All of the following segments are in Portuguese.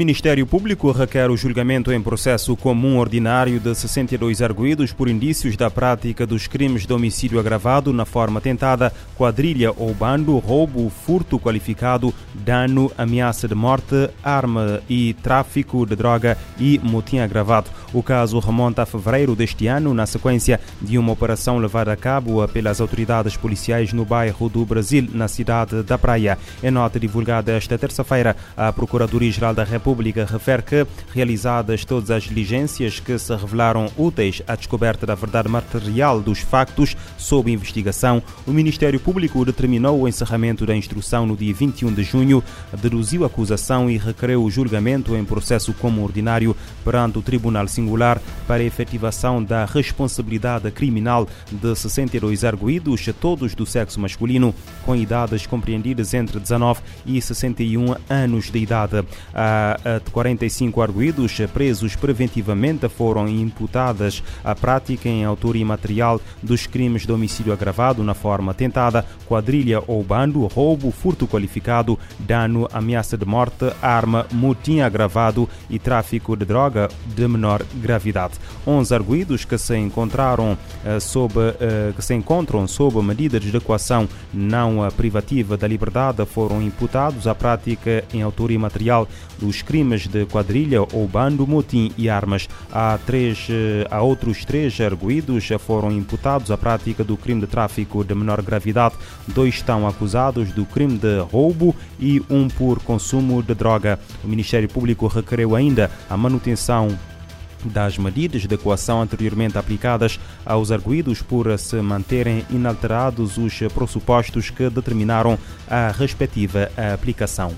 Ministério Público requer o julgamento em processo comum ordinário de 62 arguídos por indícios da prática dos crimes de homicídio agravado na forma tentada, quadrilha ou bando, roubo, furto qualificado, dano, ameaça de morte, arma e tráfico de droga e motim agravado. O caso remonta a fevereiro deste ano, na sequência de uma operação levada a cabo pelas autoridades policiais no bairro do Brasil, na cidade da Praia. Em nota divulgada esta terça-feira, a Procuradoria-Geral da República República refere que, realizadas todas as diligências que se revelaram úteis à descoberta da verdade material dos factos sob investigação, o Ministério Público determinou o encerramento da instrução no dia 21 de junho, deduziu a acusação e requereu o julgamento em processo como ordinário perante o Tribunal Singular para a efetivação da responsabilidade criminal de 62 arguídos, todos do sexo masculino, com idades compreendidas entre 19 e 61 anos de idade. A de 45 arguídos presos preventivamente foram imputadas a prática em autoria material dos crimes de homicídio agravado na forma tentada, quadrilha ou bando, roubo, furto qualificado, dano, ameaça de morte, arma, motim agravado e tráfico de droga de menor gravidade. 11 arguídos que se encontraram uh, sob uh, que se encontram sob medidas de equação não privativa da liberdade foram imputados à prática em autoria material dos crimes de quadrilha ou bando, motim e armas. Há, três, eh, há outros três arguídos foram imputados à prática do crime de tráfico de menor gravidade. Dois estão acusados do crime de roubo e um por consumo de droga. O Ministério Público requereu ainda a manutenção das medidas de coação anteriormente aplicadas aos arguídos por se manterem inalterados os pressupostos que determinaram a respectiva aplicação.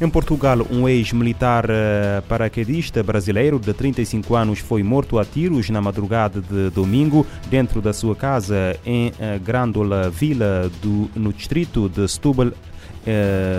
Em Portugal, um ex-militar uh, paraquedista brasileiro de 35 anos foi morto a tiros na madrugada de domingo dentro da sua casa em uh, Grândola Vila, do, no distrito de Setúbal, eh,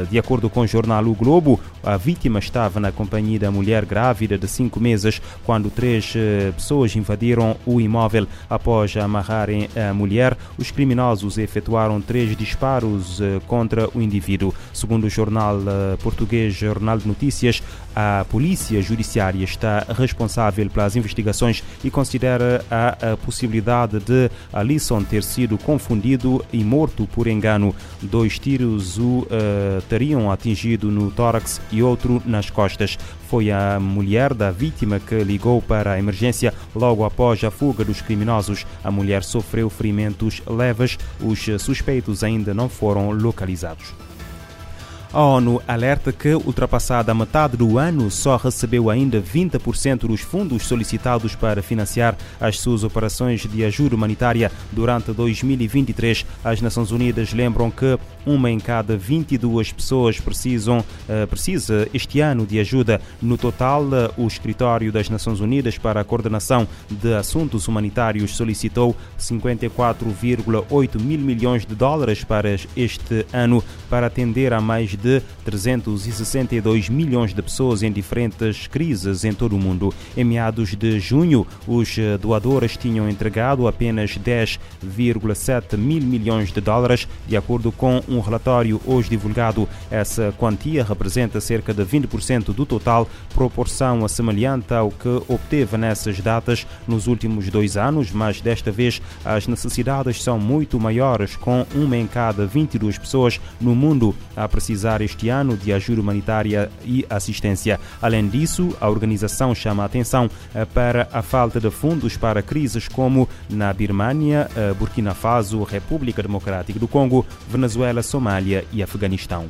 de acordo com o jornal O Globo, a vítima estava na companhia da mulher grávida de cinco meses quando três eh, pessoas invadiram o imóvel. Após amarrarem a mulher, os criminosos efetuaram três disparos eh, contra o indivíduo. Segundo o jornal português Jornal de Notícias, a Polícia Judiciária está responsável pelas investigações e considera a, a possibilidade de Alisson ter sido confundido e morto por engano. Dois tiros o uh, teriam atingido no tórax e outro nas costas. Foi a mulher da vítima que ligou para a emergência logo após a fuga dos criminosos. A mulher sofreu ferimentos leves. Os suspeitos ainda não foram localizados. A ONU alerta que, ultrapassada a metade do ano, só recebeu ainda 20% dos fundos solicitados para financiar as suas operações de ajuda humanitária durante 2023. As Nações Unidas lembram que uma em cada 22 pessoas precisam, uh, precisa este ano de ajuda. No total, uh, o Escritório das Nações Unidas para a Coordenação de Assuntos Humanitários solicitou 54,8 mil milhões de dólares para este ano para atender a mais de de 362 milhões de pessoas em diferentes crises em todo o mundo. Em meados de junho, os eh, doadores tinham entregado apenas 10,7 mil milhões de dólares, de acordo com um relatório hoje divulgado. Essa quantia representa cerca de 20% do total, proporção semelhante ao que obteve nessas datas nos últimos dois anos, mas desta vez as necessidades são muito maiores, com uma em cada 22 pessoas no mundo a precisar este ano de ajuda humanitária e assistência. Além disso, a organização chama a atenção eh, para a falta de fundos para crises como na Birmânia, eh, Burkina Faso, República Democrática do Congo, Venezuela, Somália e Afeganistão.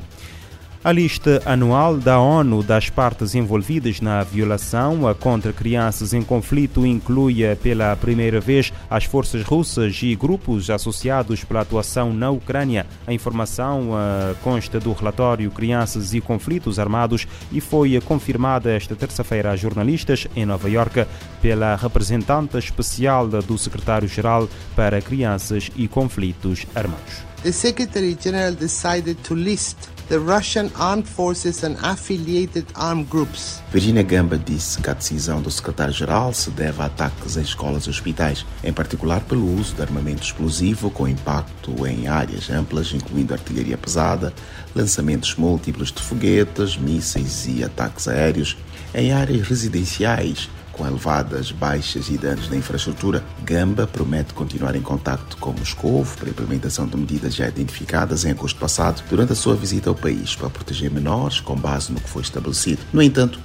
A lista anual da ONU das partes envolvidas na violação contra crianças em conflito inclui pela primeira vez as forças russas e grupos associados pela atuação na Ucrânia. A informação uh, consta do relatório Crianças e Conflitos Armados e foi confirmada esta terça-feira a jornalistas em Nova York pela representante especial do secretário-geral para Crianças e Conflitos Armados. The Secretary General decided to list the Russian armed forces and affiliated armed groups. Virginia Gamba disse que a decisão do secretário-geral se deve a ataques em escolas e hospitais, em particular pelo uso de armamento explosivo com impacto em áreas amplas, incluindo artilharia pesada, lançamentos múltiplos de foguetes, mísseis e ataques aéreos, em áreas residenciais com elevadas baixas e danos na infraestrutura, Gamba promete continuar em contato com Moscou para a implementação de medidas já identificadas em agosto passado durante a sua visita ao país para proteger menores com base no que foi estabelecido. No entanto,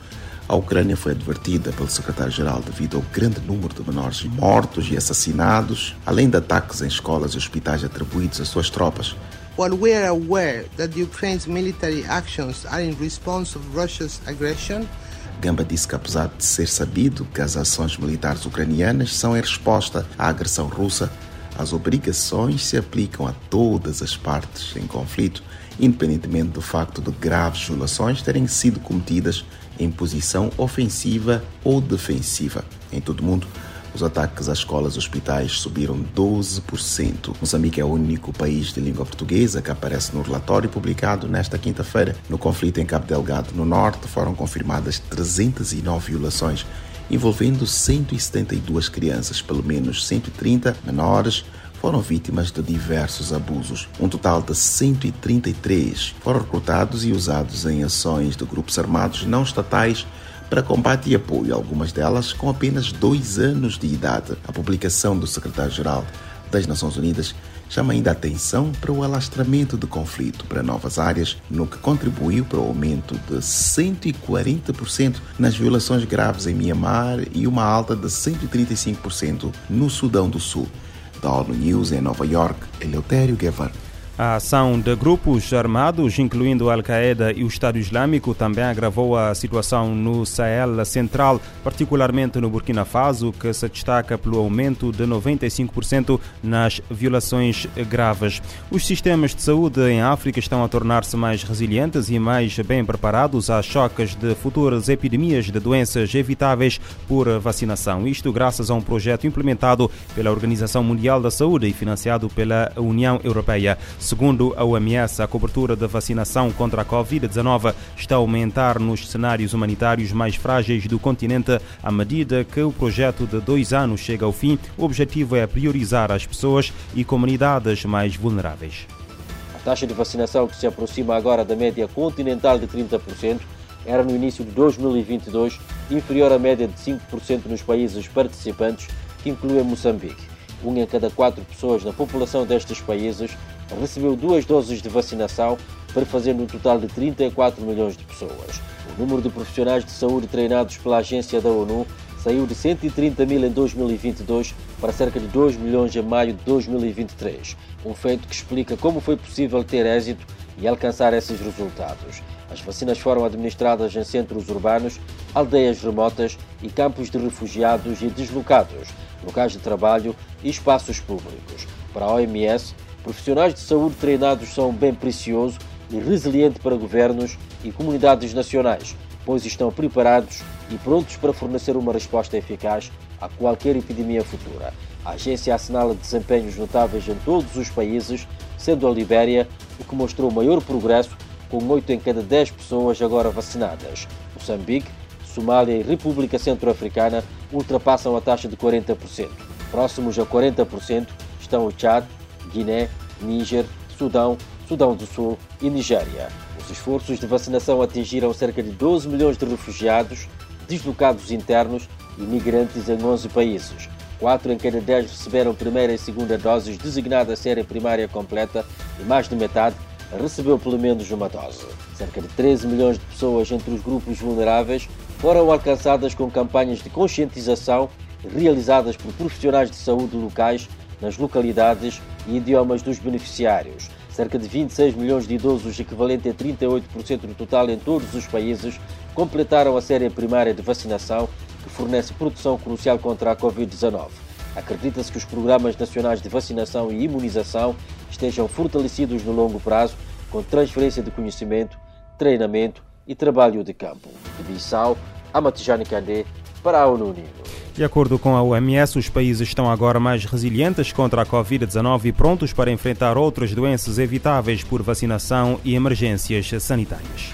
a Ucrânia foi advertida pelo secretário-geral devido ao grande número de menores mortos e assassinados, além de ataques em escolas e hospitais atribuídos às suas tropas. While we are aware that Ukraine's military actions are in response of Russia's aggression, Gamba disse que, apesar de ser sabido que as ações militares ucranianas são em resposta à agressão russa, as obrigações se aplicam a todas as partes em conflito, independentemente do facto de graves violações terem sido cometidas em posição ofensiva ou defensiva. Em todo o mundo, os ataques às escolas e hospitais subiram 12%. Moçambique é o único país de língua portuguesa que aparece no relatório publicado nesta quinta-feira. No conflito em Cabo Delgado, no norte, foram confirmadas 309 violações, envolvendo 172 crianças, pelo menos 130 menores foram vítimas de diversos abusos. Um total de 133 foram recrutados e usados em ações de grupos armados não estatais para combate e apoio, algumas delas com apenas dois anos de idade. A publicação do secretário-geral das Nações Unidas chama ainda a atenção para o alastramento do conflito para novas áreas, no que contribuiu para o aumento de 140% nas violações graves em Myanmar e uma alta de 135% no Sudão do Sul. Da ONU News em Nova York, Eleutério Guevara. A ação de grupos armados, incluindo Al-Qaeda e o Estado Islâmico, também agravou a situação no Sahel Central, particularmente no Burkina Faso, que se destaca pelo aumento de 95% nas violações graves. Os sistemas de saúde em África estão a tornar-se mais resilientes e mais bem preparados a choques de futuras epidemias de doenças evitáveis por vacinação. Isto graças a um projeto implementado pela Organização Mundial da Saúde e financiado pela União Europeia. Segundo a OMS, a cobertura da vacinação contra a Covid-19 está a aumentar nos cenários humanitários mais frágeis do continente à medida que o projeto de dois anos chega ao fim. O objetivo é priorizar as pessoas e comunidades mais vulneráveis. A taxa de vacinação que se aproxima agora da média continental de 30% era no início de 2022 inferior à média de 5% nos países participantes, que incluem Moçambique. Um em cada quatro pessoas na população destes países recebeu duas doses de vacinação para fazer no total de 34 milhões de pessoas. O número de profissionais de saúde treinados pela agência da ONU saiu de 130 mil em 2022 para cerca de 2 milhões em maio de 2023, um feito que explica como foi possível ter êxito e alcançar esses resultados. As vacinas foram administradas em centros urbanos, aldeias remotas e campos de refugiados e deslocados, locais de trabalho e espaços públicos. Para a OMS, Profissionais de saúde treinados são bem precioso e resiliente para governos e comunidades nacionais, pois estão preparados e prontos para fornecer uma resposta eficaz a qualquer epidemia futura. A agência assinala desempenhos notáveis em todos os países, sendo a Libéria o que mostrou maior progresso, com 8 em cada 10 pessoas agora vacinadas. Moçambique, Somália e República Centro-Africana ultrapassam a taxa de 40%. Próximos a 40% estão o Chad, Guiné, Níger, Sudão, Sudão do Sul e Nigéria. Os esforços de vacinação atingiram cerca de 12 milhões de refugiados, deslocados internos e migrantes em 11 países. 4 em cada 10 receberam primeira e segunda doses designadas serem primária completa e mais de metade recebeu pelo menos uma dose. Cerca de 13 milhões de pessoas entre os grupos vulneráveis foram alcançadas com campanhas de conscientização realizadas por profissionais de saúde locais nas localidades e idiomas dos beneficiários. Cerca de 26 milhões de idosos, equivalente a 38% do total em todos os países, completaram a série primária de vacinação que fornece proteção crucial contra a Covid-19. Acredita-se que os programas nacionais de vacinação e imunização estejam fortalecidos no longo prazo, com transferência de conhecimento, treinamento e trabalho de campo. De Bissau, Amatijani Kandé, para a ONU. De acordo com a OMS, os países estão agora mais resilientes contra a Covid-19 e prontos para enfrentar outras doenças evitáveis por vacinação e emergências sanitárias.